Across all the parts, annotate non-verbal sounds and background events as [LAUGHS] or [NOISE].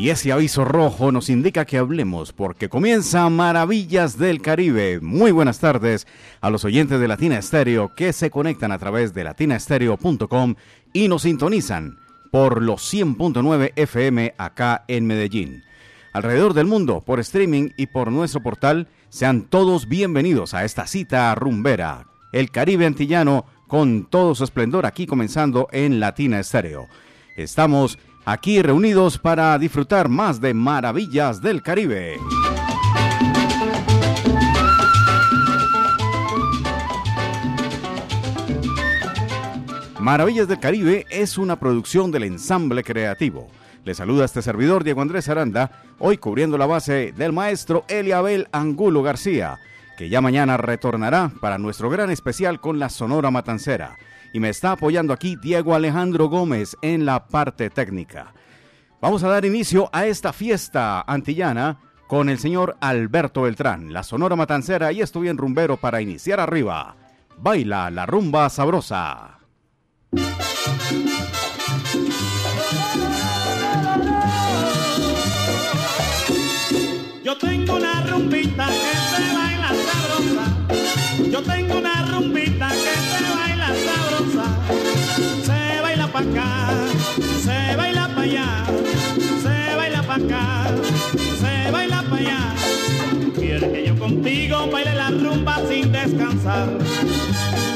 Y ese aviso rojo nos indica que hablemos porque comienza Maravillas del Caribe. Muy buenas tardes a los oyentes de Latina Estéreo que se conectan a través de latinaestereo.com y nos sintonizan por los 100.9 FM acá en Medellín. Alrededor del mundo, por streaming y por nuestro portal, sean todos bienvenidos a esta cita rumbera. El Caribe antillano con todo su esplendor aquí comenzando en Latina Estéreo. Estamos aquí reunidos para disfrutar más de maravillas del Caribe. Maravillas del Caribe es una producción del ensamble creativo. Le saluda este servidor Diego Andrés Aranda, hoy cubriendo la base del maestro Eliabel Angulo García, que ya mañana retornará para nuestro gran especial con la Sonora Matancera y me está apoyando aquí Diego Alejandro Gómez en la parte técnica. Vamos a dar inicio a esta fiesta antillana con el señor Alberto Beltrán, la Sonora Matancera y estoy en rumbero para iniciar arriba. Baila la rumba sabrosa. Yo tengo una rumbita que se baila sabrosa. Yo tengo pa' allá, se baila pa' acá, se baila pa' allá. Quiere que yo contigo baile la rumba sin descansar.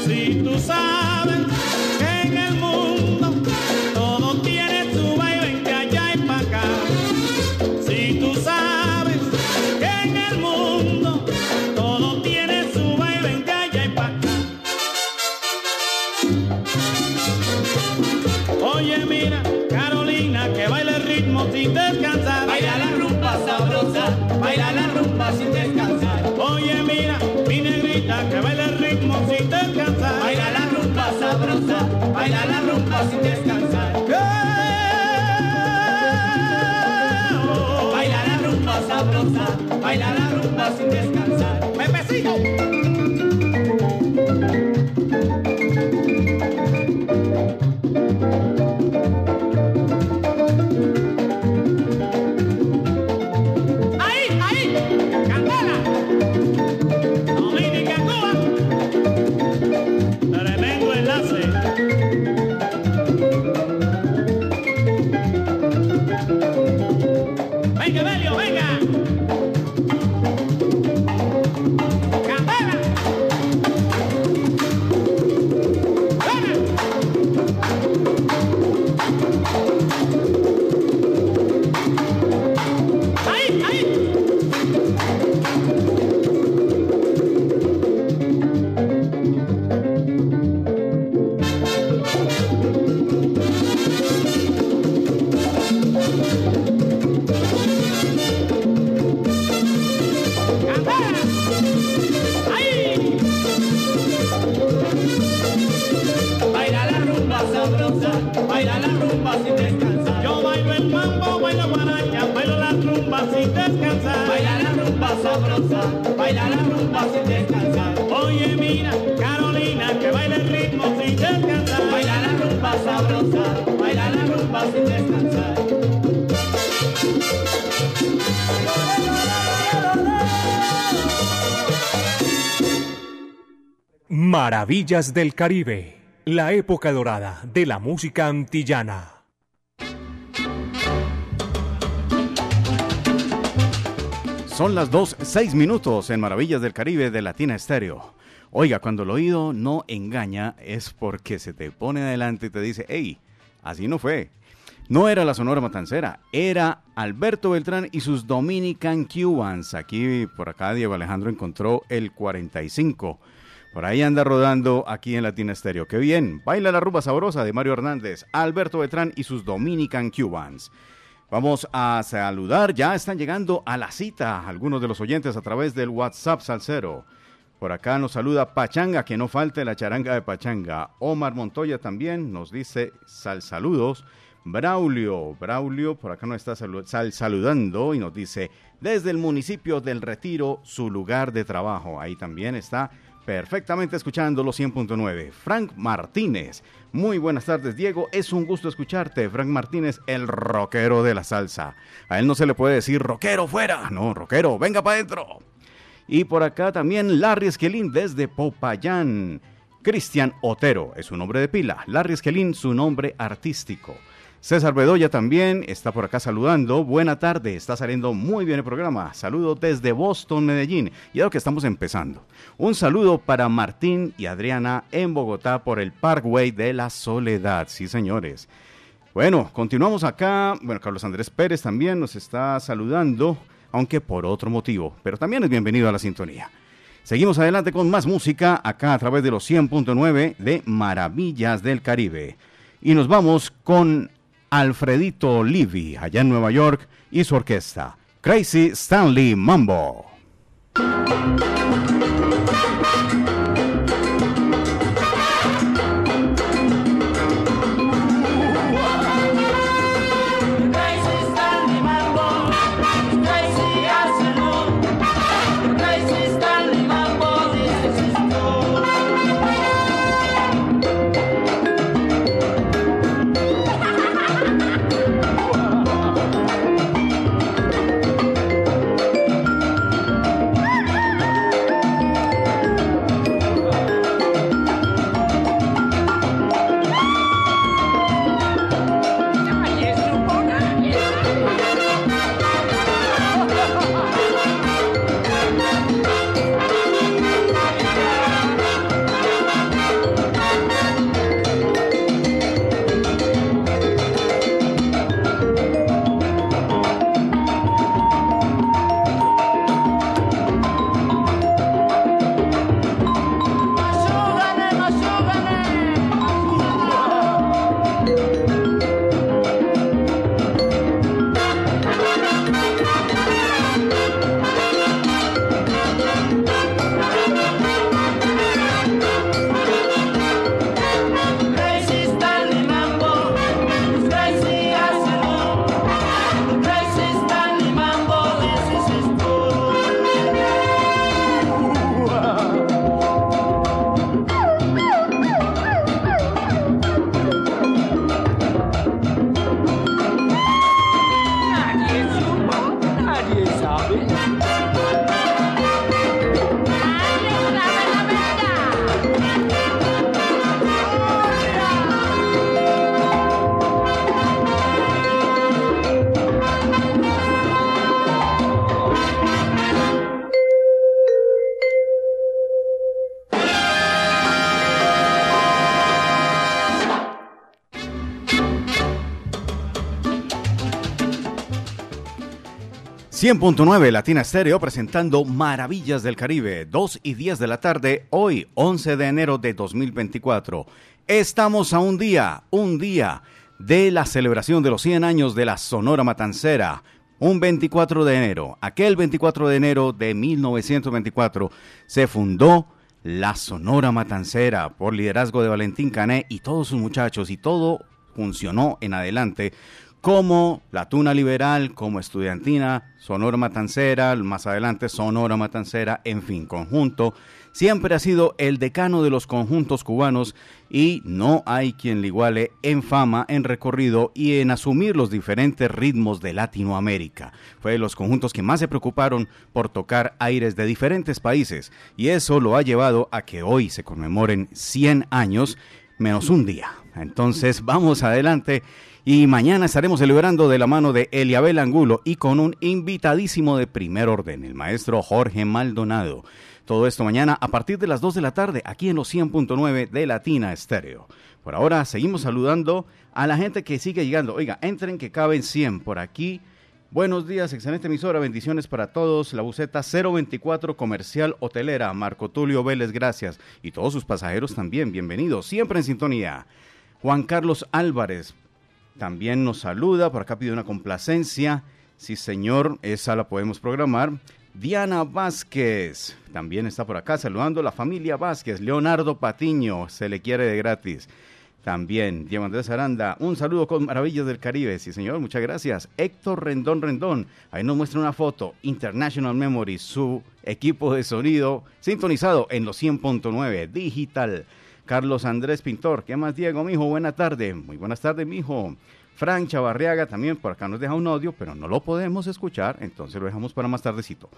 Si tú sabes que rumba sin descansar. Baila la rumba sabrosa, baila la rumba sin descansar. Pepecillo. Maravillas del Caribe, la época dorada de la música antillana. Son las 2, 6 minutos en Maravillas del Caribe de Latina Estéreo. Oiga, cuando el oído no engaña es porque se te pone adelante y te dice, hey, así no fue. No era la Sonora Matancera, era Alberto Beltrán y sus Dominican Cubans. Aquí, por acá, Diego Alejandro encontró el 45. Por ahí anda rodando aquí en Latina Estéreo. ¡Qué bien! Baila la rumba sabrosa de Mario Hernández, Alberto Betrán y sus Dominican Cubans. Vamos a saludar, ya están llegando a la cita algunos de los oyentes a través del WhatsApp Salcero. Por acá nos saluda Pachanga, que no falte la charanga de Pachanga. Omar Montoya también nos dice sal saludos. Braulio, Braulio, por acá nos está sal saludando y nos dice desde el municipio del Retiro, su lugar de trabajo. Ahí también está perfectamente escuchando los 100.9. Frank Martínez. Muy buenas tardes, Diego. Es un gusto escucharte. Frank Martínez, el rockero de la salsa. A él no se le puede decir rockero fuera. No, rockero, venga para adentro. Y por acá también Larry Esquelín desde Popayán. Cristian Otero es su nombre de pila. Larry Esquelín, su nombre artístico. César Bedoya también está por acá saludando. Buena tarde, está saliendo muy bien el programa. Saludo desde Boston, Medellín. Y lo que estamos empezando. Un saludo para Martín y Adriana en Bogotá por el Parkway de la Soledad. Sí, señores. Bueno, continuamos acá. Bueno, Carlos Andrés Pérez también nos está saludando, aunque por otro motivo. Pero también es bienvenido a la sintonía. Seguimos adelante con más música acá a través de los 100.9 de Maravillas del Caribe. Y nos vamos con Alfredito Levy, allá en Nueva York, y su orquesta, Crazy Stanley Mambo. ...100.9 Latina Estéreo presentando Maravillas del Caribe... ...2 y 10 de la tarde... ...hoy 11 de enero de 2024... ...estamos a un día... ...un día... ...de la celebración de los 100 años de la Sonora Matancera... Un 24 de enero... ...aquel 24 de enero de 1924... ...se fundó la Sonora Matancera... ...por liderazgo de Valentín Cané... ...y todos sus muchachos... ...y todo funcionó en adelante como la Tuna Liberal, como Estudiantina, Sonora Matancera, más adelante Sonora Matancera, en fin, conjunto, siempre ha sido el decano de los conjuntos cubanos y no hay quien le iguale en fama, en recorrido y en asumir los diferentes ritmos de Latinoamérica. Fue de los conjuntos que más se preocuparon por tocar aires de diferentes países y eso lo ha llevado a que hoy se conmemoren 100 años menos un día. Entonces vamos adelante y mañana estaremos celebrando de la mano de Eliabel Angulo y con un invitadísimo de primer orden, el maestro Jorge Maldonado. Todo esto mañana a partir de las 2 de la tarde aquí en los 100.9 de Latina Estéreo. Por ahora seguimos saludando a la gente que sigue llegando. Oiga, entren que caben 100 por aquí. Buenos días, excelente emisora, bendiciones para todos. La buceta 024 Comercial Hotelera, Marco Tulio Vélez, gracias. Y todos sus pasajeros también, bienvenidos, siempre en sintonía. Juan Carlos Álvarez también nos saluda, por acá pide una complacencia. Sí, señor, esa la podemos programar. Diana Vázquez también está por acá saludando la familia Vázquez. Leonardo Patiño se le quiere de gratis. También Diego Andrés Aranda, un saludo con Maravillas del Caribe. Sí, señor, muchas gracias. Héctor Rendón Rendón, ahí nos muestra una foto. International Memory, su equipo de sonido sintonizado en los 100.9 digital. Carlos Andrés Pintor, ¿qué más, Diego, mijo? Buena tarde. Muy buenas tardes, mijo. Frank Chavarriaga también por acá nos deja un audio, pero no lo podemos escuchar, entonces lo dejamos para más tardecito.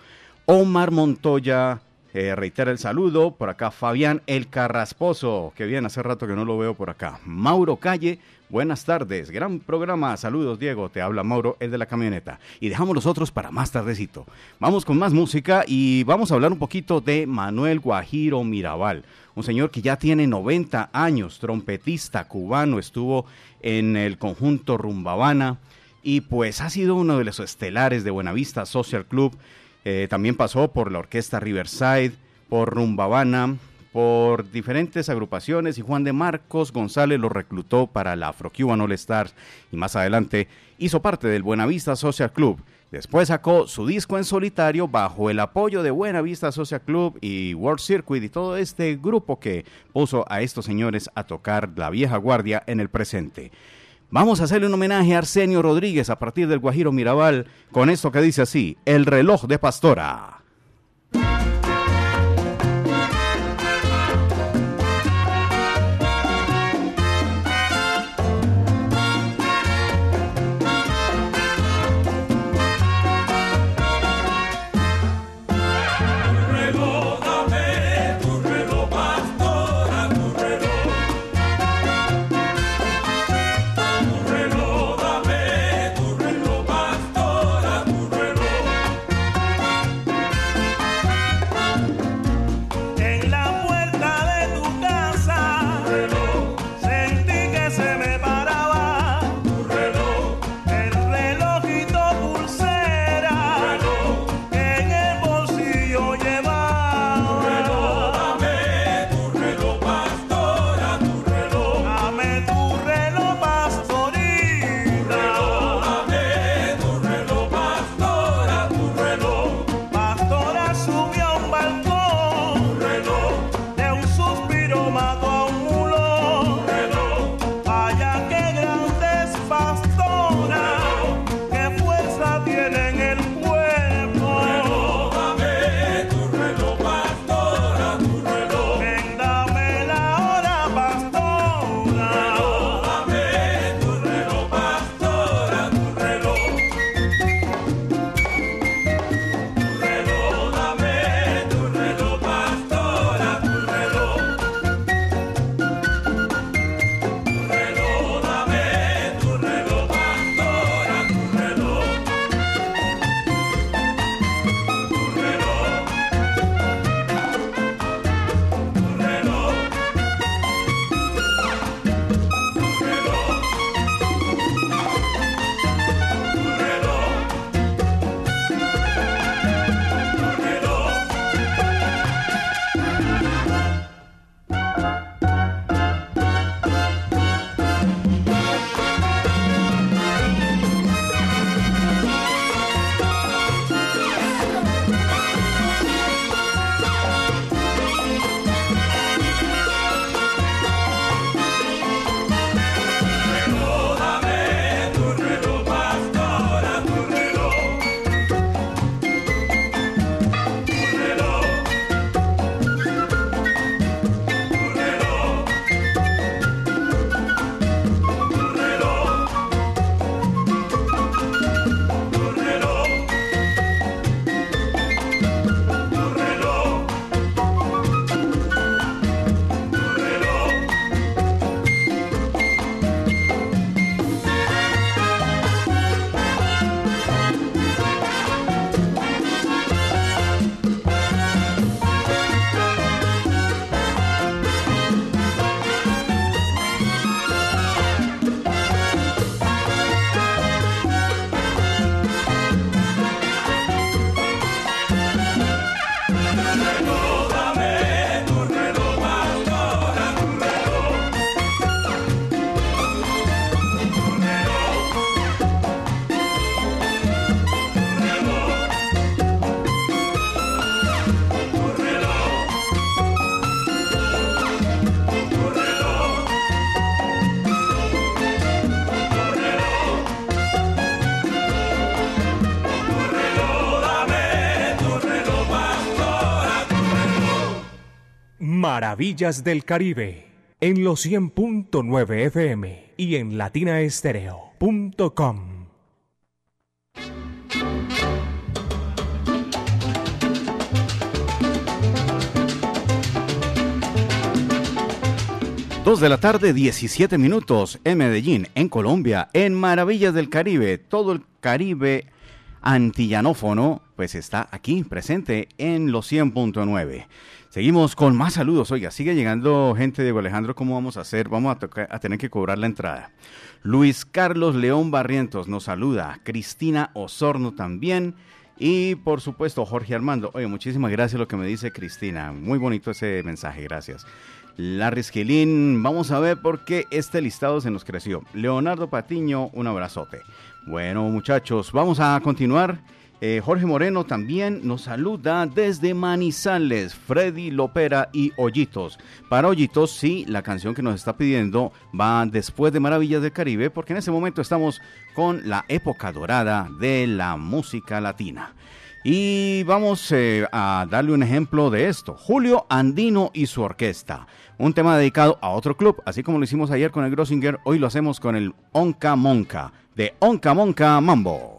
Omar Montoya eh, reitera el saludo. Por acá Fabián El Carrasposo, que bien, hace rato que no lo veo por acá. Mauro Calle, buenas tardes. Gran programa. Saludos, Diego. Te habla Mauro, el de la camioneta. Y dejamos los otros para más tardecito. Vamos con más música y vamos a hablar un poquito de Manuel Guajiro Mirabal. Un señor que ya tiene 90 años, trompetista cubano, estuvo en el conjunto Rumbabana y pues ha sido uno de los estelares de Buenavista Social Club eh, también pasó por la orquesta Riverside, por Rumbabana, por diferentes agrupaciones y Juan de Marcos González lo reclutó para la Afro Cuban All Stars y más adelante hizo parte del Buenavista Social Club. Después sacó su disco en solitario bajo el apoyo de Buenavista Social Club y World Circuit y todo este grupo que puso a estos señores a tocar la vieja guardia en el presente. Vamos a hacerle un homenaje a Arsenio Rodríguez a partir del Guajiro Mirabal con esto que dice así, El reloj de Pastora. Maravillas del Caribe en los 100.9 FM y en latinaestereo.com. Dos de la tarde, 17 minutos en Medellín, en Colombia, en Maravillas del Caribe. Todo el Caribe antillanófono, pues está aquí presente en los 100.9. Seguimos con más saludos. Oiga, sigue llegando gente. de Alejandro, ¿cómo vamos a hacer? Vamos a, a tener que cobrar la entrada. Luis Carlos León Barrientos nos saluda. Cristina Osorno también. Y por supuesto, Jorge Armando. Oye, muchísimas gracias lo que me dice Cristina. Muy bonito ese mensaje, gracias. Larry Esquilín, vamos a ver por qué este listado se nos creció. Leonardo Patiño, un abrazote. Bueno, muchachos, vamos a continuar. Eh, Jorge Moreno también nos saluda desde Manizales, Freddy Lopera y Hoyitos. Para Hoyitos, sí, la canción que nos está pidiendo va después de Maravillas del Caribe, porque en ese momento estamos con la época dorada de la música latina. Y vamos eh, a darle un ejemplo de esto. Julio Andino y su orquesta. Un tema dedicado a otro club, así como lo hicimos ayer con el Grossinger, hoy lo hacemos con el Onca Monca, de Onca Monca Mambo.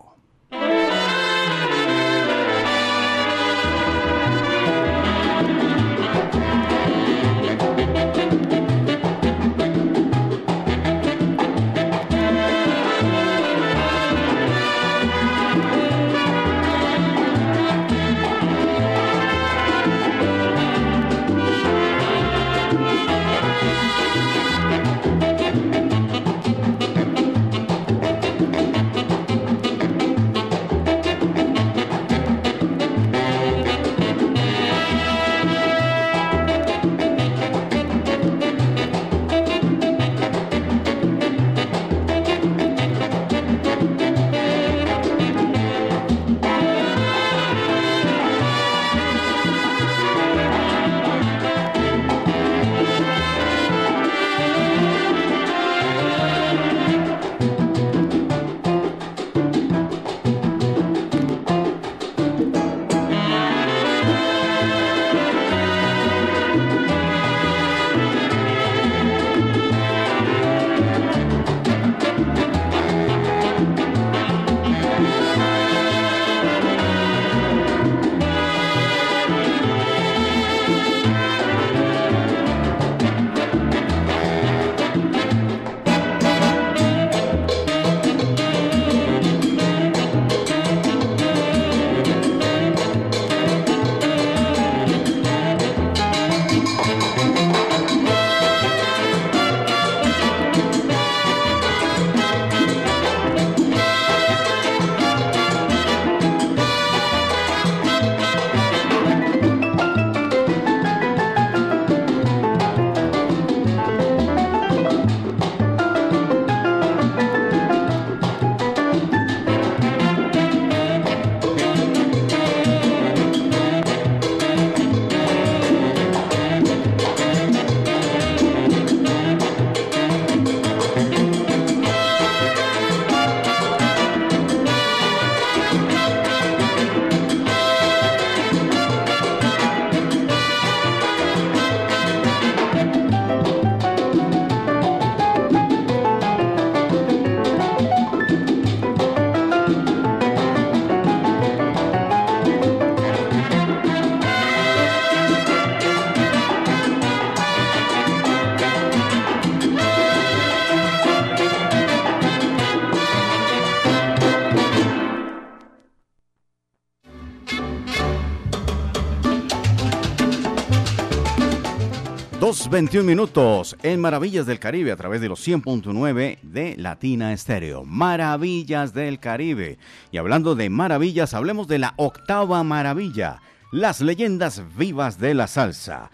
21 minutos en Maravillas del Caribe a través de los 100.9 de Latina Estéreo. Maravillas del Caribe. Y hablando de maravillas, hablemos de la octava maravilla, las leyendas vivas de la salsa.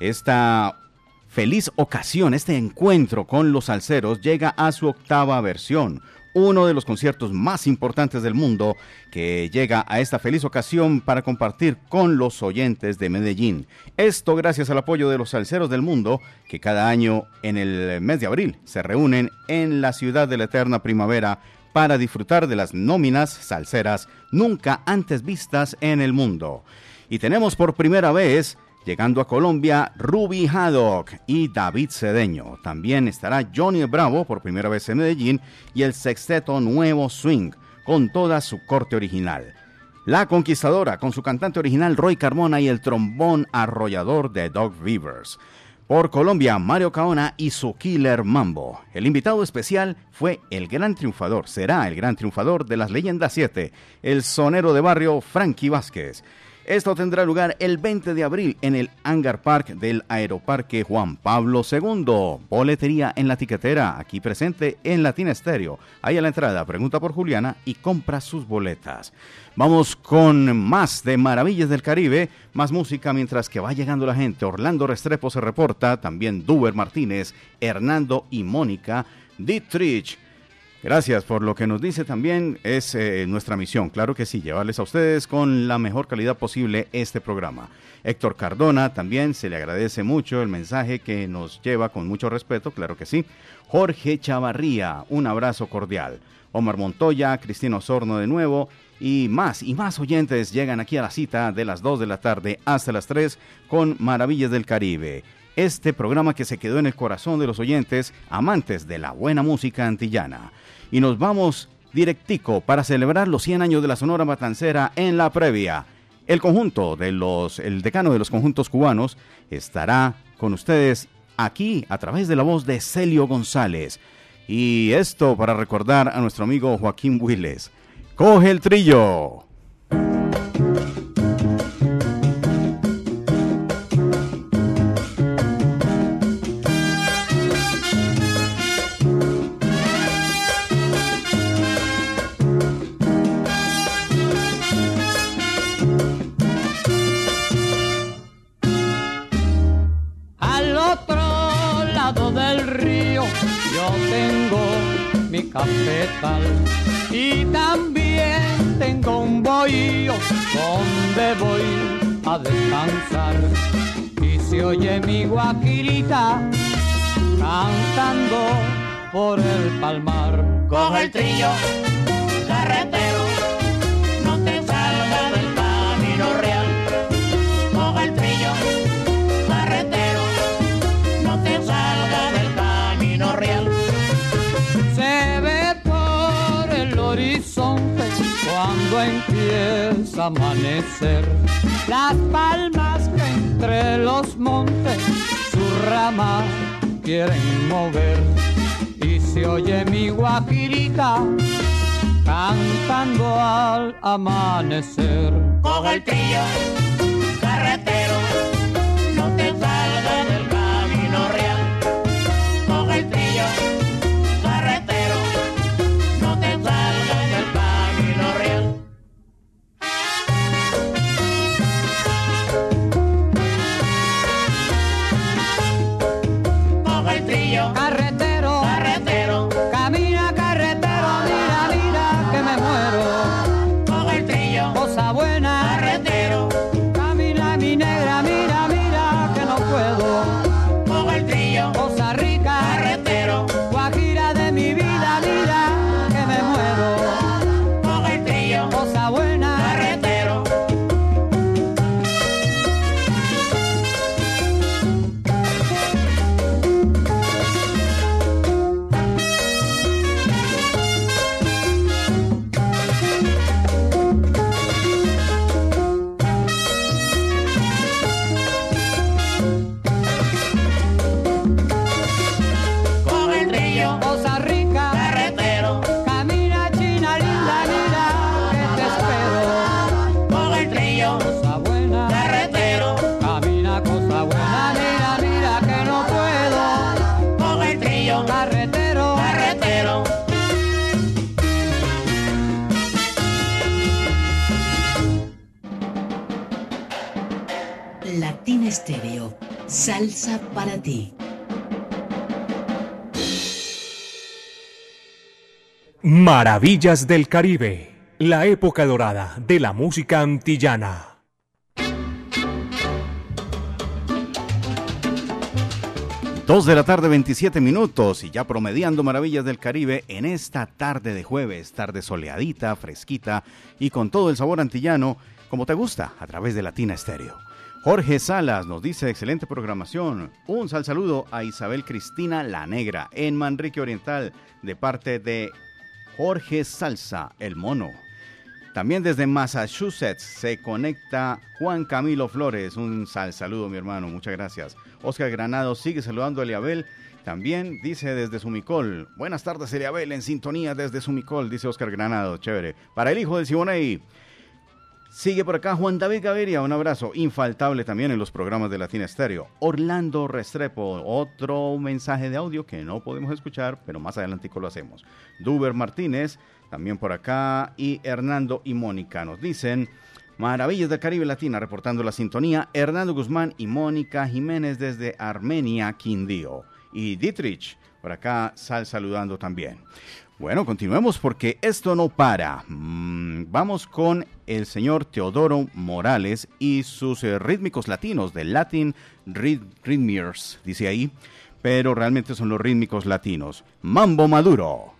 Esta feliz ocasión, este encuentro con los salseros llega a su octava versión uno de los conciertos más importantes del mundo que llega a esta feliz ocasión para compartir con los oyentes de Medellín. Esto gracias al apoyo de los salseros del mundo que cada año en el mes de abril se reúnen en la ciudad de la eterna primavera para disfrutar de las nóminas salseras nunca antes vistas en el mundo. Y tenemos por primera vez Llegando a Colombia, Ruby Haddock y David Cedeño. También estará Johnny Bravo por primera vez en Medellín y el sexteto Nuevo Swing con toda su corte original. La Conquistadora con su cantante original Roy Carmona y el trombón arrollador de Doug Rivers. Por Colombia, Mario Caona y su Killer Mambo. El invitado especial fue el gran triunfador, será el gran triunfador de las Leyendas 7, el sonero de barrio Frankie Vázquez. Esto tendrá lugar el 20 de abril en el Hangar Park del Aeroparque Juan Pablo II. Boletería en la tiquetera, aquí presente en Latina Estéreo. Ahí a la entrada, pregunta por Juliana y compra sus boletas. Vamos con más de Maravillas del Caribe, más música mientras que va llegando la gente. Orlando Restrepo se reporta, también Duber Martínez, Hernando y Mónica, Dietrich. Gracias por lo que nos dice también, es eh, nuestra misión, claro que sí, llevarles a ustedes con la mejor calidad posible este programa. Héctor Cardona también se le agradece mucho el mensaje que nos lleva con mucho respeto, claro que sí. Jorge Chavarría, un abrazo cordial. Omar Montoya, Cristina Osorno de nuevo y más y más oyentes llegan aquí a la cita de las 2 de la tarde hasta las 3 con Maravillas del Caribe. Este programa que se quedó en el corazón de los oyentes amantes de la buena música antillana y nos vamos directico para celebrar los 100 años de la Sonora Matancera en la previa. El conjunto de los, el decano de los conjuntos cubanos estará con ustedes aquí a través de la voz de Celio González. Y esto para recordar a nuestro amigo Joaquín Willes. Coge el trillo. Cafetal y también tengo un bohío donde voy a descansar y se oye mi guaquilita cantando por el palmar. Coge el trillo, carretero, empieza a amanecer. Las palmas que entre los montes su rama quieren mover. Y se oye mi guajirita cantando al amanecer. Coge el trillo, Estéreo, salsa para ti. Maravillas del Caribe, la época dorada de la música antillana. Dos de la tarde, 27 minutos, y ya promediando maravillas del Caribe en esta tarde de jueves, tarde soleadita, fresquita y con todo el sabor antillano, como te gusta, a través de Latina Estéreo. Jorge Salas nos dice excelente programación. Un sal saludo a Isabel Cristina La Negra en Manrique Oriental de parte de Jorge Salsa, el mono. También desde Massachusetts se conecta Juan Camilo Flores. Un sal saludo, mi hermano. Muchas gracias. Oscar Granado sigue saludando a Eliabel. También dice desde Sumicol. Buenas tardes, Eliabel, en sintonía desde Sumicol, dice Oscar Granado. Chévere. Para el hijo de Siboney. Sigue por acá Juan David Gaviria, un abrazo infaltable también en los programas de Latina Estéreo. Orlando Restrepo, otro mensaje de audio que no podemos escuchar, pero más adelante lo hacemos. Duber Martínez, también por acá, y Hernando y Mónica nos dicen, Maravillas del Caribe Latina, reportando la sintonía, Hernando Guzmán y Mónica Jiménez desde Armenia, Quindío. Y Dietrich, por acá, sal saludando también. Bueno, continuemos porque esto no para. Mm, vamos con el señor Teodoro Morales y sus eh, rítmicos latinos de Latin Rhythmiers, dice ahí, pero realmente son los rítmicos latinos. Mambo Maduro.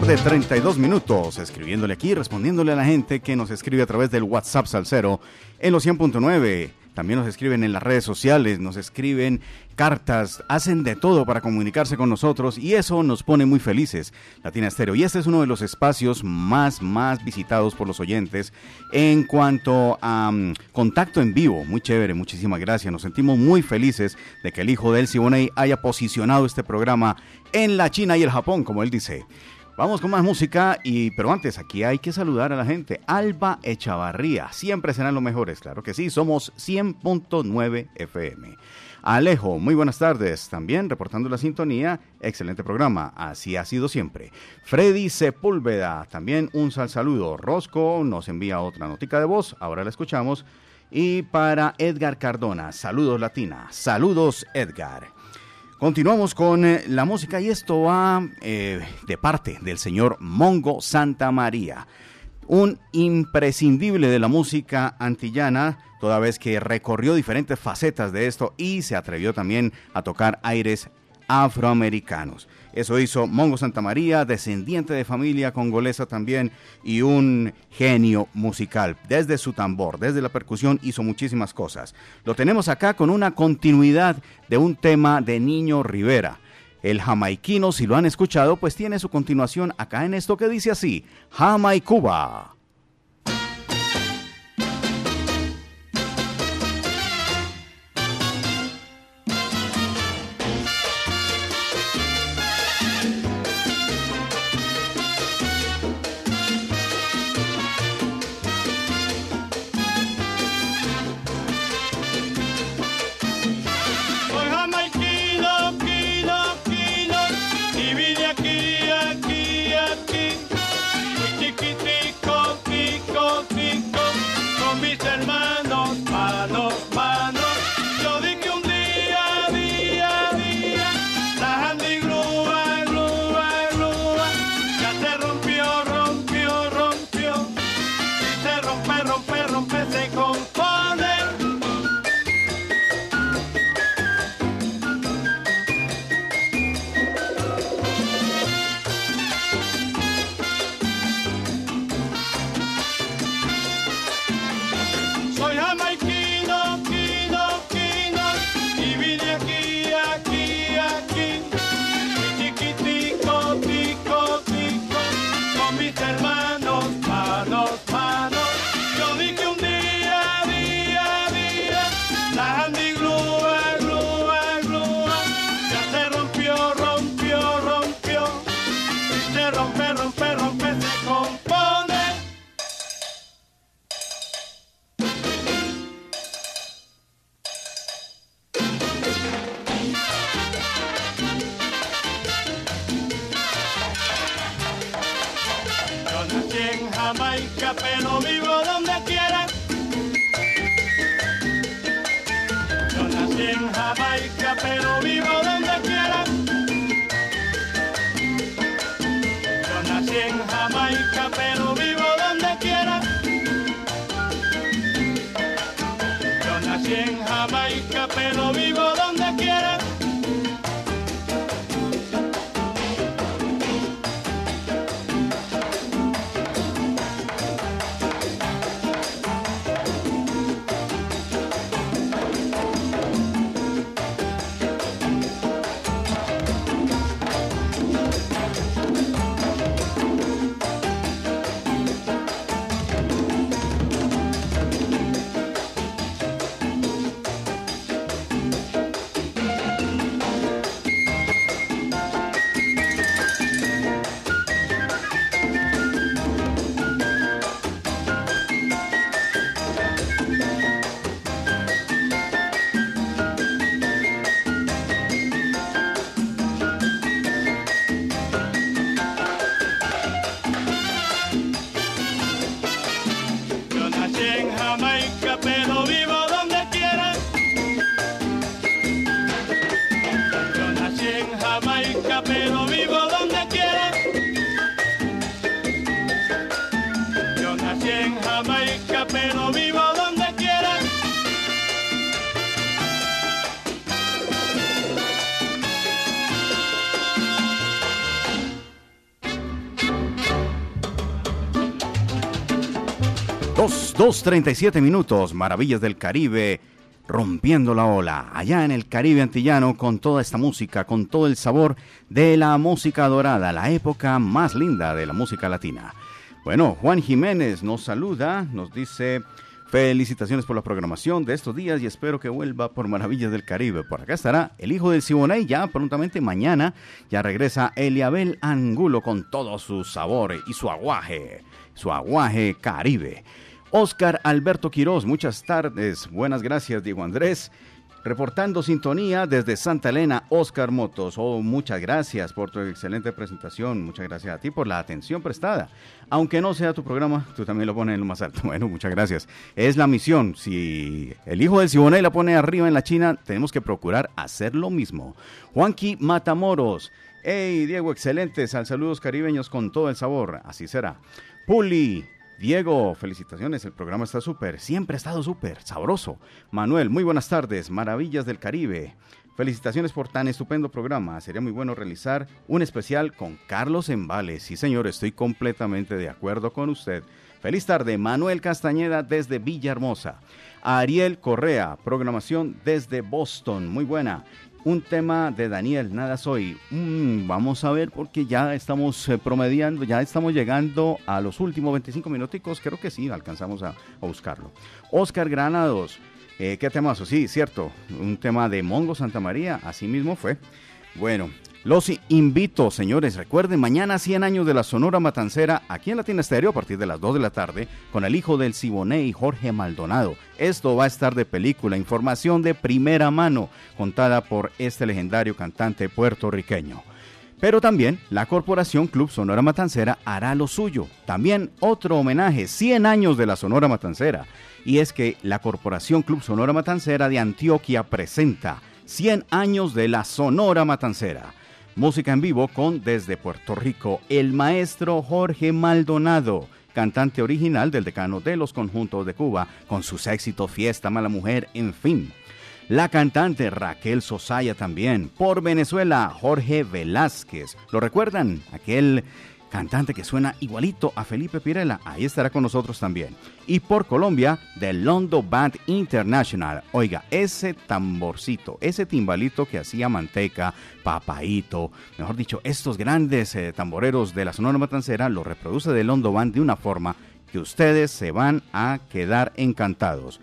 Tarde, 32 minutos, escribiéndole aquí, respondiéndole a la gente que nos escribe a través del WhatsApp Salcero en los 100.9 también nos escriben en las redes sociales, nos escriben cartas, hacen de todo para comunicarse con nosotros y eso nos pone muy felices, Latina Estéreo. Y este es uno de los espacios más, más visitados por los oyentes en cuanto a mm, contacto en vivo. Muy chévere, muchísimas gracias. Nos sentimos muy felices de que el hijo de El Siboney haya posicionado este programa en la China y el Japón, como él dice. Vamos con más música, y pero antes aquí hay que saludar a la gente. Alba Echavarría, siempre serán los mejores, claro que sí, somos 100.9 FM. Alejo, muy buenas tardes, también reportando la sintonía, excelente programa, así ha sido siempre. Freddy Sepúlveda, también un sal saludo. Rosco nos envía otra notica de voz, ahora la escuchamos. Y para Edgar Cardona, saludos Latina, saludos Edgar. Continuamos con eh, la música y esto va eh, de parte del señor Mongo Santa María, un imprescindible de la música antillana, toda vez que recorrió diferentes facetas de esto y se atrevió también a tocar aires afroamericanos. Eso hizo Mongo Santa María, descendiente de familia congolesa también y un genio musical. Desde su tambor, desde la percusión hizo muchísimas cosas. Lo tenemos acá con una continuidad de un tema de Niño Rivera. El jamaiquino, si lo han escuchado, pues tiene su continuación acá en esto que dice así, Jamaicuba. Se 2.37 minutos, Maravillas del Caribe, rompiendo la ola, allá en el Caribe antillano con toda esta música, con todo el sabor de la música dorada, la época más linda de la música latina. Bueno, Juan Jiménez nos saluda, nos dice... Felicitaciones por la programación de estos días y espero que vuelva por Maravillas del Caribe. Por acá estará el hijo del Siboney ya prontamente mañana. Ya regresa Eliabel Angulo con todo su sabor y su aguaje, su aguaje caribe. Oscar Alberto Quiroz, muchas tardes. Buenas gracias, Diego Andrés. Reportando sintonía desde Santa Elena, Oscar Motos. Oh, muchas gracias por tu excelente presentación. Muchas gracias a ti por la atención prestada. Aunque no sea tu programa, tú también lo pones en lo más alto. [LAUGHS] Bueno, muchas gracias. Es la misión. Si el hijo del Siboney la pone arriba en la China, tenemos que procurar hacer lo mismo. Juanqui Matamoros. Hey, Diego, excelentes. saludos caribeños con todo el sabor. Así será. Puli, Diego, felicitaciones, el programa está súper, siempre ha estado súper, sabroso. Manuel, muy buenas tardes, Maravillas del Caribe. Felicitaciones por tan estupendo programa. Sería muy bueno realizar un especial con Carlos Embales. Sí, señor, estoy completamente de acuerdo con usted. Feliz tarde, Manuel Castañeda desde Villahermosa. Ariel Correa, programación desde Boston. Muy buena un tema de Daniel, Nada Soy. Mm, vamos a ver porque ya estamos eh, promediando, ya estamos llegando a los últimos 25 minuticos, creo que sí, alcanzamos a, buscarlo. Oscar Granados, eh, ¿qué temazo? Sí, cierto, un tema de Mongo Santa María, así mismo fue. Bueno, los invito, señores, recuerden, mañana 100 años de la Sonora Matancera, aquí en Latina Estéreo, a partir de las 2 de la tarde, con el hijo del Siboney, Jorge Maldonado. Esto va a estar de película, información de primera mano, contada por este legendario cantante puertorriqueño. Pero también la Corporación Club Sonora Matancera hará lo suyo. También otro homenaje, 100 años de la Sonora Matancera. Y es que la Corporación Club Sonora Matancera de Antioquia presenta 100 años de la Sonora Matancera Música en vivo con desde Puerto Rico el maestro Jorge Maldonado, cantante original del decano de los conjuntos de Cuba, con sus éxitos Fiesta, Mala Mujer, en fin. La cantante Raquel Sosaya también. Por Venezuela, Jorge Velázquez. ¿Lo recuerdan? Aquel cantante que suena igualito a Felipe Pirela, ahí estará con nosotros también. Y por Colombia, The London Band International. Oiga, ese tamborcito, ese timbalito que hacía Manteca, Papaito, mejor dicho, estos grandes eh, tamboreros de la Sonora Matancera lo reproduce The London Band de una forma que ustedes se van a quedar encantados.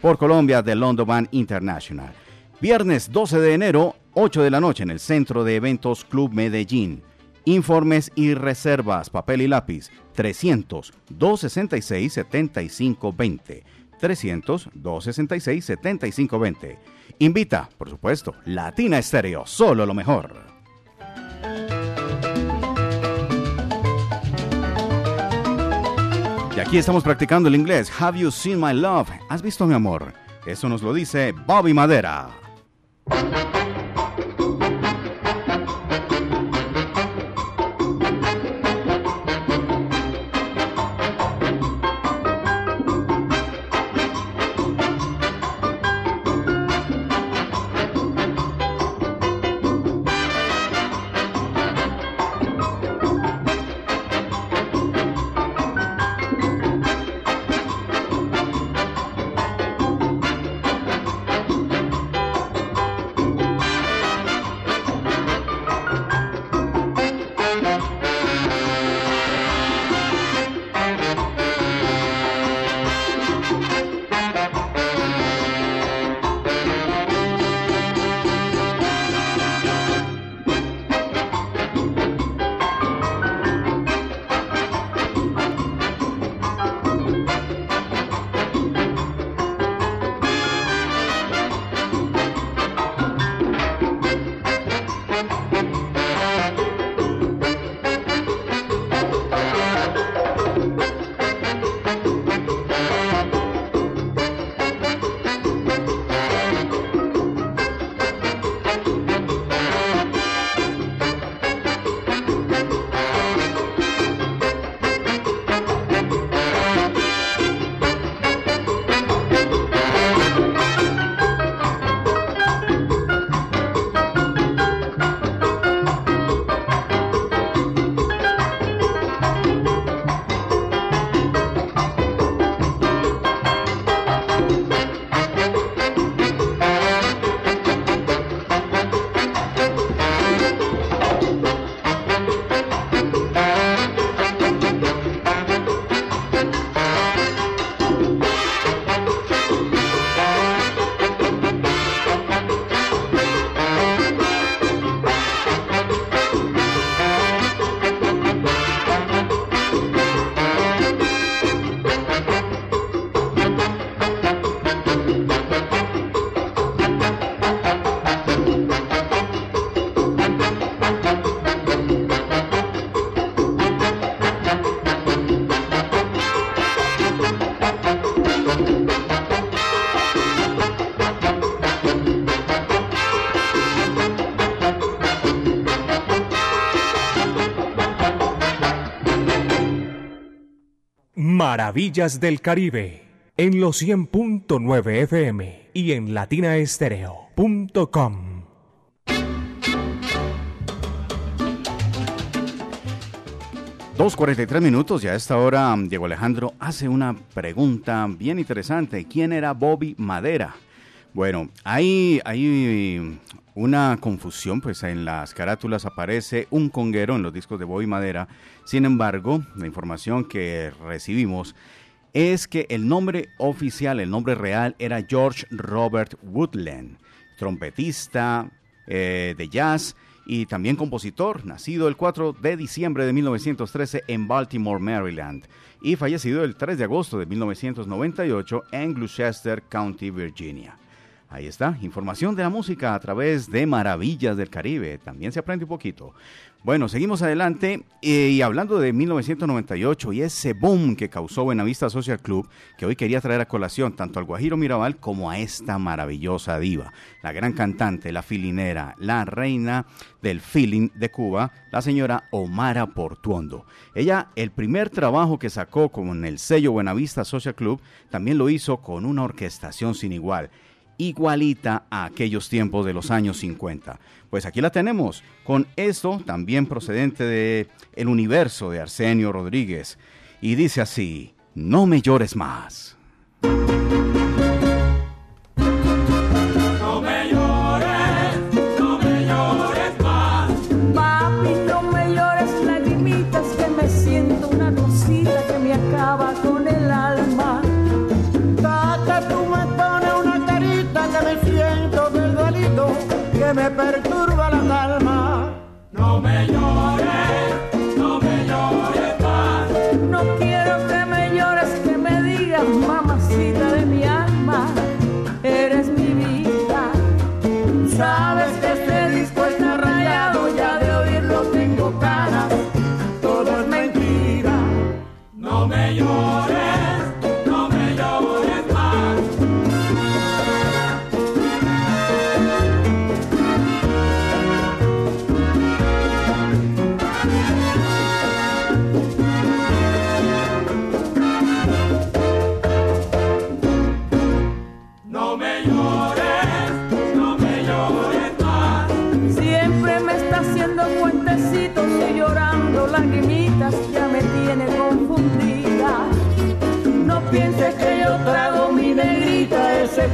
Por Colombia, The London Band International. Viernes 12 de enero, 8 de la noche en el Centro de Eventos Club Medellín. Informes y reservas, papel y lápiz, 300-266-7520. 300-266-7520. Invita, por supuesto, Latina Estéreo, solo lo mejor. Y aquí estamos practicando el inglés. Have you seen my love? ¿Has visto mi amor? Eso nos lo dice Bobby Madera. Maravillas del Caribe en los 100.9 FM y en latinaestereo.com. Dos cuarenta y tres minutos y a esta hora Diego Alejandro hace una pregunta bien interesante. ¿Quién era Bobby Madera? Bueno, hay, hay una confusión, pues en las carátulas aparece un conguero en los discos de Bobby Madera. Sin embargo, la información que recibimos es que el nombre oficial, el nombre real era George Robert Woodland, trompetista eh, de jazz y también compositor, nacido el 4 de diciembre de 1913 en Baltimore, Maryland, y fallecido el 3 de agosto de 1998 en Gloucester County, Virginia. Ahí está, información de la música a través de Maravillas del Caribe. También se aprende un poquito. Bueno, seguimos adelante eh, y hablando de 1998 y ese boom que causó Buenavista Social Club, que hoy quería traer a colación tanto al Guajiro Mirabal como a esta maravillosa diva, la gran cantante, la filinera, la reina del feeling de Cuba, la señora Omara Portuondo. Ella, el primer trabajo que sacó con el sello Buenavista Social Club, también lo hizo con una orquestación sin igual igualita a aquellos tiempos de los años 50. Pues aquí la tenemos, con esto también procedente de El universo de Arsenio Rodríguez. Y dice así, no me llores más.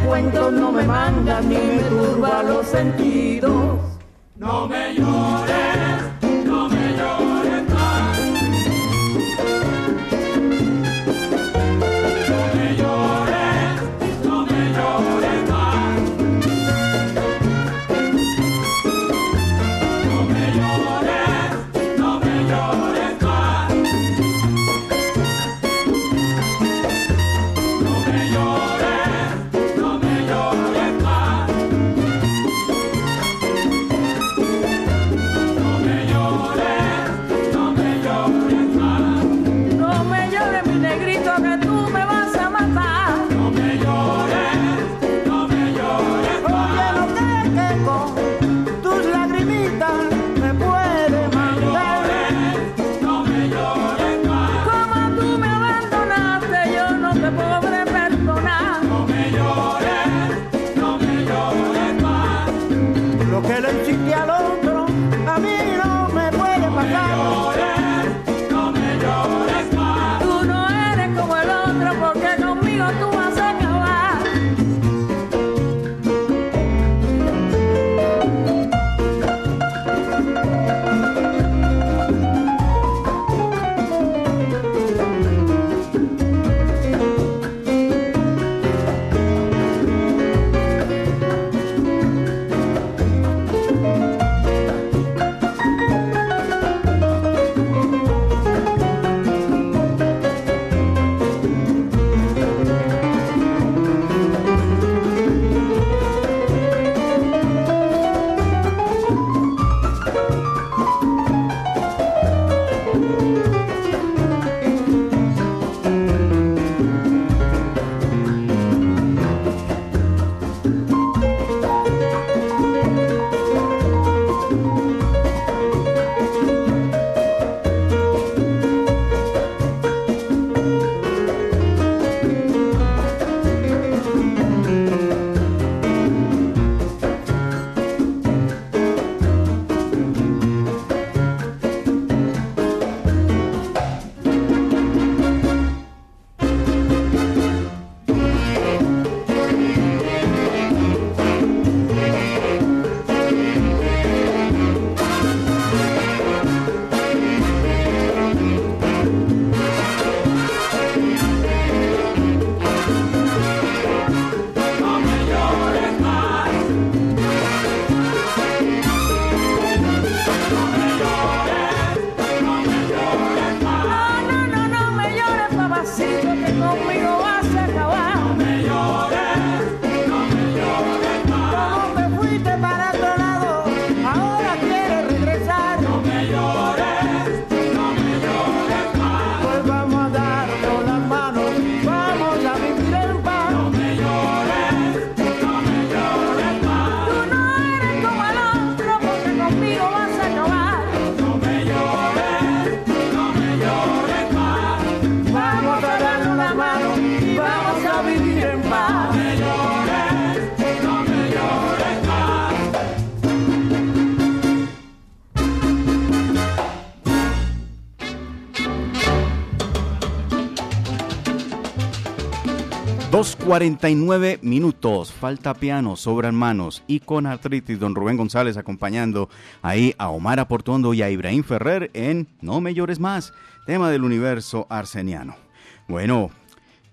Negrita, ese cuento no me manda ni me turba los sentidos. No me llores, 2.49 minutos, falta piano, sobran manos y con artritis don Rubén González acompañando ahí a Omar Aportondo y a Ibrahim Ferrer en No me llores más, tema del universo arseniano. Bueno,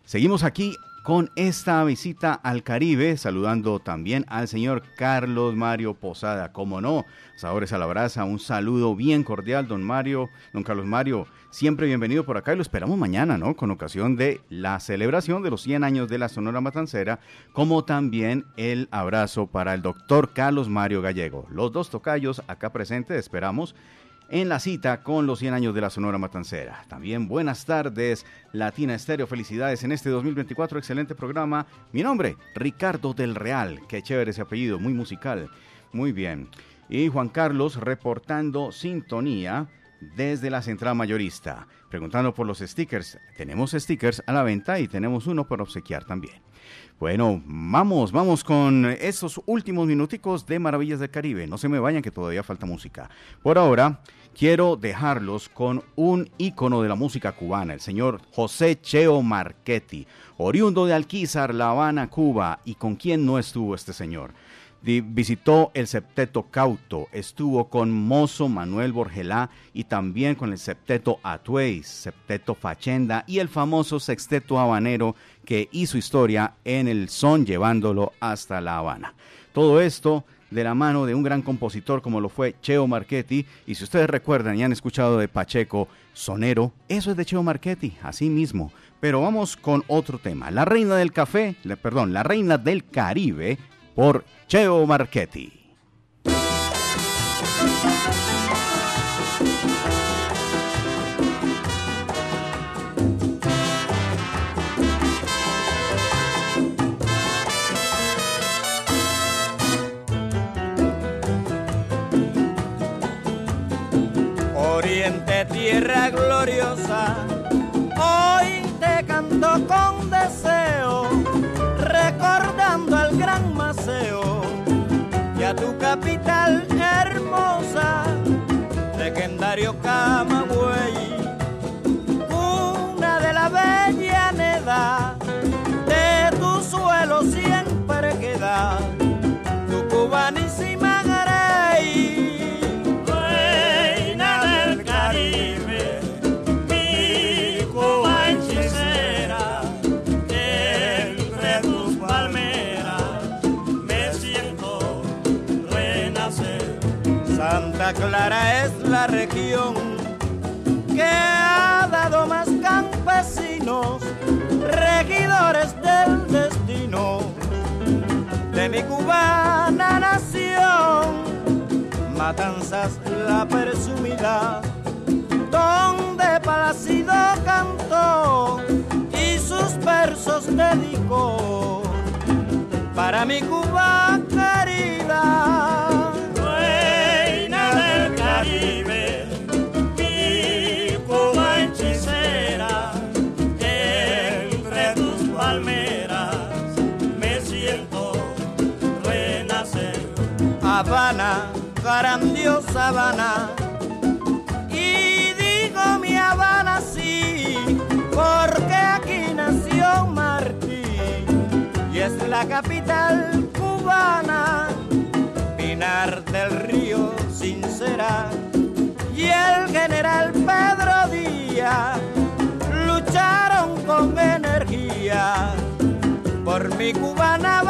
seguimos aquí con esta visita al Caribe, saludando también al señor Carlos Mario Posada. Como no, sabores a la brasa, un saludo bien cordial, don Mario, don Carlos Mario, siempre bienvenido por acá y lo esperamos mañana, ¿no? Con ocasión de la celebración de los 100 años de la Sonora Matancera, como también el abrazo para el doctor Carlos Mario Gallego. Los dos tocayos acá presentes, esperamos en la cita con los 100 años de la Sonora Matancera. También buenas tardes, Latina Estéreo, felicidades en este 2024, excelente programa. Mi nombre, Ricardo del Real, qué chévere ese apellido, muy musical, muy bien. Y Juan Carlos reportando sintonía desde la central mayorista, preguntando por los stickers. Tenemos stickers a la venta y tenemos uno por obsequiar también. Bueno, vamos, vamos con esos últimos minuticos de Maravillas del Caribe. No se me vayan que todavía falta música. Por ahora, quiero dejarlos con un ícono de la música cubana, el señor José Cheo Marchetti, oriundo de Alquizar, La Habana, Cuba. ¿Y con quién no estuvo este señor? Visitó el septeto Cauto, estuvo con Mozo Manuel Borgelá y también con el septeto Atuey, septeto Fachenda y el famoso sexteto habanero que hizo historia en el son llevándolo hasta La Habana. Todo esto de la mano de un gran compositor como lo fue Cheo Marchetti y si ustedes recuerdan y han escuchado de Pacheco Sonero, eso es de Cheo Marchetti, así mismo. Pero vamos con otro tema. La reina del café, perdón, la reina del Caribe por Cheo Marchetti. Clara es la región que ha dado más campesinos, regidores del destino de mi cubana nación. Matanzas la presumida, donde Palacido cantó y sus versos dedicó para mi Cuba Habana, grandiosa Habana, y digo mi Habana sí, porque aquí nació Martí, y es la capital cubana, Pinar del Río sincera y el general Pedro Díaz lucharon con energía por mi cubana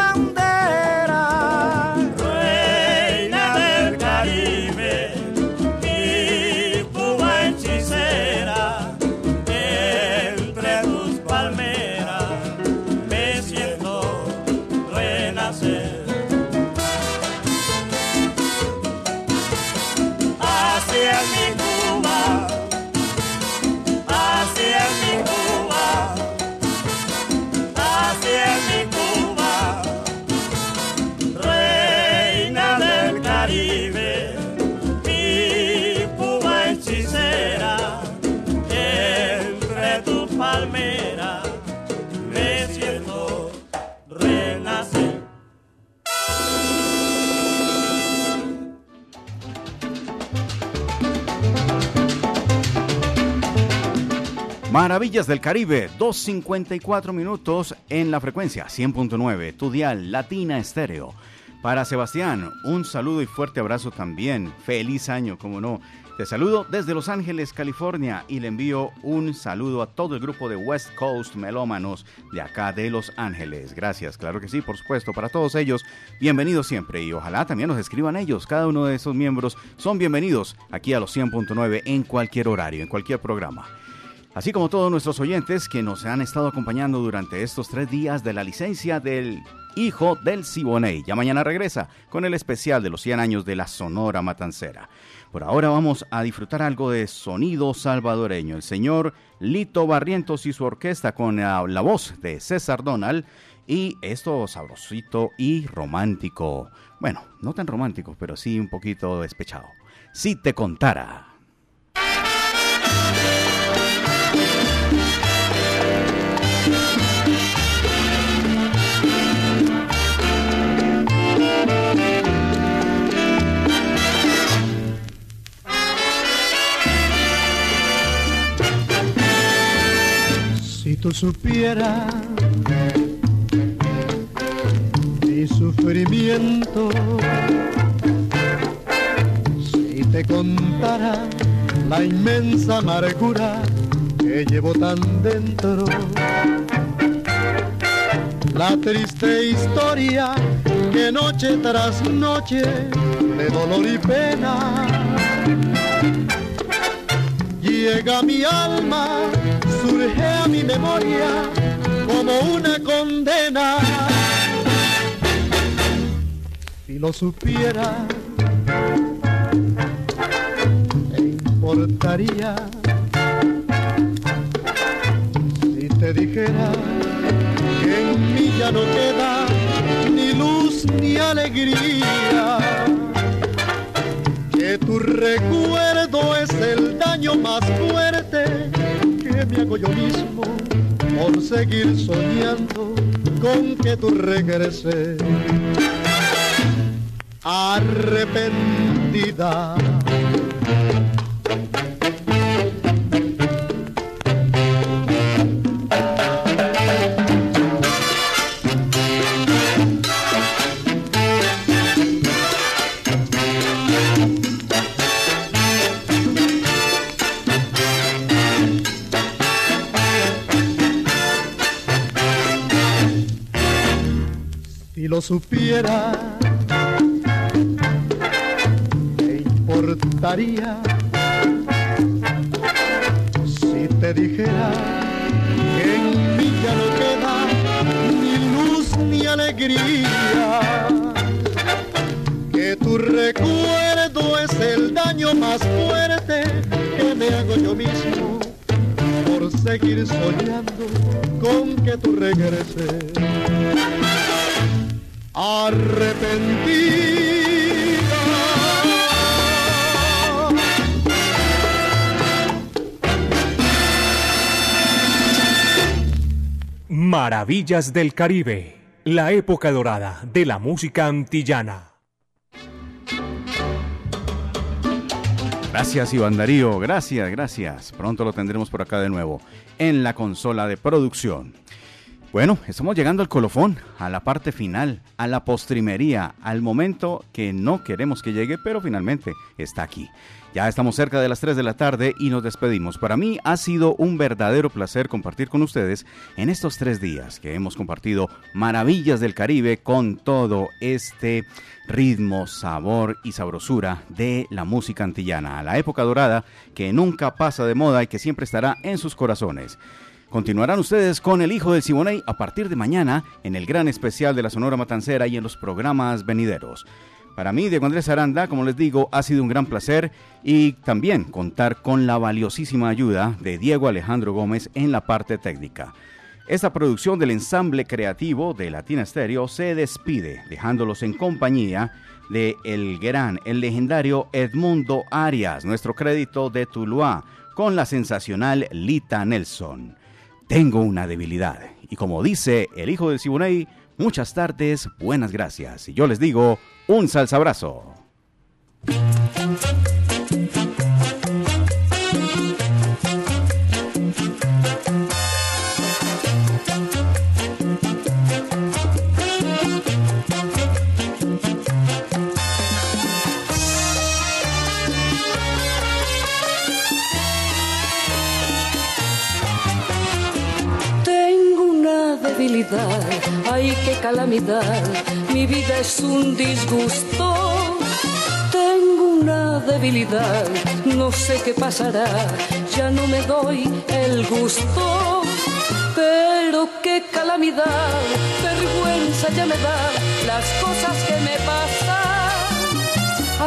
Maravillas del Caribe, 2.54 minutos en la frecuencia 100.9, tu dial Latina Estéreo. Para Sebastián, un saludo y fuerte abrazo también. Feliz año, como no. Te saludo desde Los Ángeles, California, y le envío un saludo a todo el grupo de West Coast Melómanos de acá de Los Ángeles. Gracias, claro que sí, por supuesto, para todos ellos. Bienvenidos siempre y ojalá también nos escriban ellos. Cada uno de esos miembros son bienvenidos aquí a los 100.9 en cualquier horario, en cualquier programa. Así como todos nuestros oyentes que nos han estado acompañando durante estos tres días de la licencia del hijo del Siboney. Ya mañana regresa con el especial de los 100 años de la Sonora Matancera. Por ahora vamos a disfrutar algo de sonido salvadoreño. El señor Lito Barrientos y su orquesta con la, la voz de César Donald y esto sabrosito y romántico. Bueno, no tan romántico, pero sí un poquito despechado. Si te contara. Tú supieras mi sufrimiento, si te contara la inmensa amargura que llevo tan dentro, la triste historia que noche tras noche de dolor y pena llega a mi alma surge a mi memoria como una condena. Si lo supiera, me importaría si te dijera que en mí ya no queda ni luz ni alegría. Que tu recuerdo es el daño más fuerte me hago yo mismo por seguir soñando con que tú regreses arrepentida. Si lo supiera, me importaría si te dijera que en mí ya no queda ni luz ni alegría. Que tu recuerdo es el daño más fuerte que me hago yo mismo por seguir soñando con que tú regreses arrepentida. Maravillas del Caribe, la época dorada de la música antillana. Gracias Iván Darío, gracias, gracias. Pronto lo tendremos por acá de nuevo en la consola de producción. Bueno, estamos llegando al colofón, a la parte final, a la postrimería, al momento que no queremos que llegue, pero finalmente está aquí. Ya estamos cerca de las 3 de la tarde y nos despedimos. Para mí ha sido un verdadero placer compartir con ustedes en estos tres días que hemos compartido maravillas del Caribe con todo este ritmo, sabor y sabrosura de la música antillana, a la época dorada que nunca pasa de moda y que siempre estará en sus corazones. Continuarán ustedes con El Hijo del Siboney a partir de mañana en el gran especial de la Sonora Matancera y en los programas venideros. Para mí, Diego Andrés Aranda, como les digo, ha sido un gran placer y también contar con la valiosísima ayuda de Diego Alejandro Gómez en la parte técnica. Esta producción del ensamble creativo de Latina Stereo se despide, dejándolos en compañía de el gran, el legendario Edmundo Arias, nuestro crédito de Tuluá, con la sensacional Lita Nelson. Tengo una debilidad. Y como dice el hijo del Siboney, muchas tardes, buenas gracias. Y yo les digo, un salsabrazo. Ay qué calamidad, mi vida es un disgusto. Tengo una debilidad, no sé qué pasará, ya no me doy el gusto. Pero qué calamidad, vergüenza ya me da las cosas que me pasan.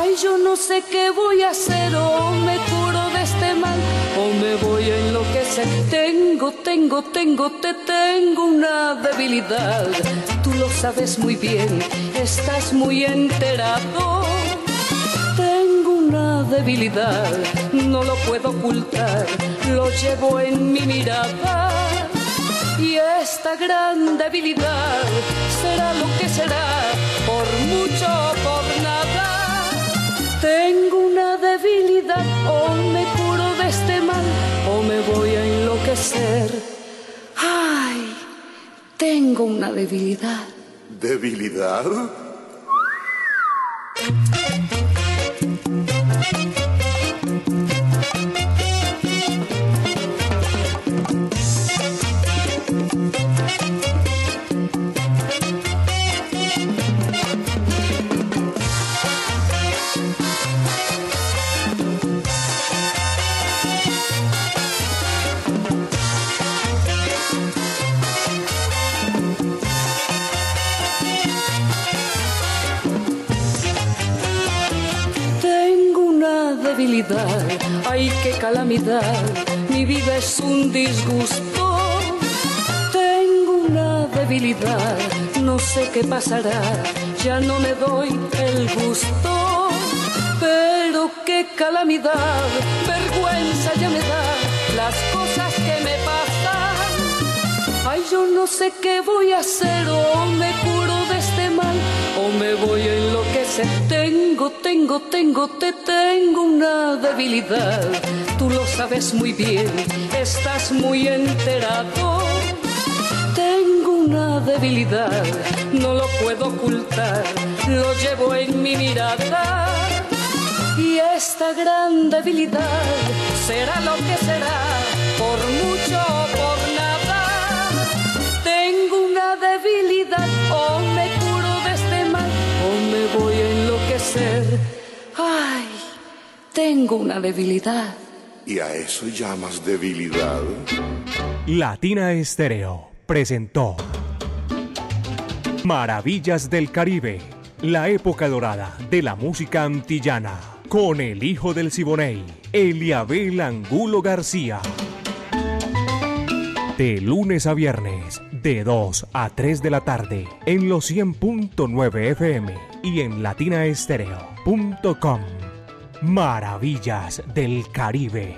Ay, yo no sé qué voy a hacer o me curo de este mal o me voy a enloquecer. Tengo, tengo, tengo, te tengo una debilidad. Tú lo sabes muy bien, estás muy enterado. Tengo una debilidad, no lo puedo ocultar, lo llevo en mi mirada. Y esta gran debilidad será lo que será, por mucho o por nada. Tengo una debilidad, o me este mal, o me voy a enloquecer. Ay, tengo una debilidad. ¿Debilidad? Ay qué calamidad, mi vida es un disgusto. Tengo una debilidad, no sé qué pasará, ya no me doy el gusto. Pero qué calamidad, vergüenza ya me da las cosas que me pasan. Ay, yo no sé qué voy a hacer o me curo de este mal o me voy a enloquecer. Tengo, tengo, tengo, te tengo una debilidad. Tú lo sabes muy bien, estás muy enterado. Tengo una debilidad, no lo puedo ocultar, lo llevo en mi mirada. Y esta gran debilidad será lo que será, por mucho o por nada. Tengo una debilidad, o Ay, tengo una debilidad. ¿Y a eso llamas debilidad? Latina Estéreo presentó Maravillas del Caribe, la época dorada de la música antillana, con el hijo del Siboney, Eliabel Angulo García. De lunes a viernes, de 2 a 3 de la tarde, en los 100.9 FM y en latinaestereo.com. Maravillas del Caribe.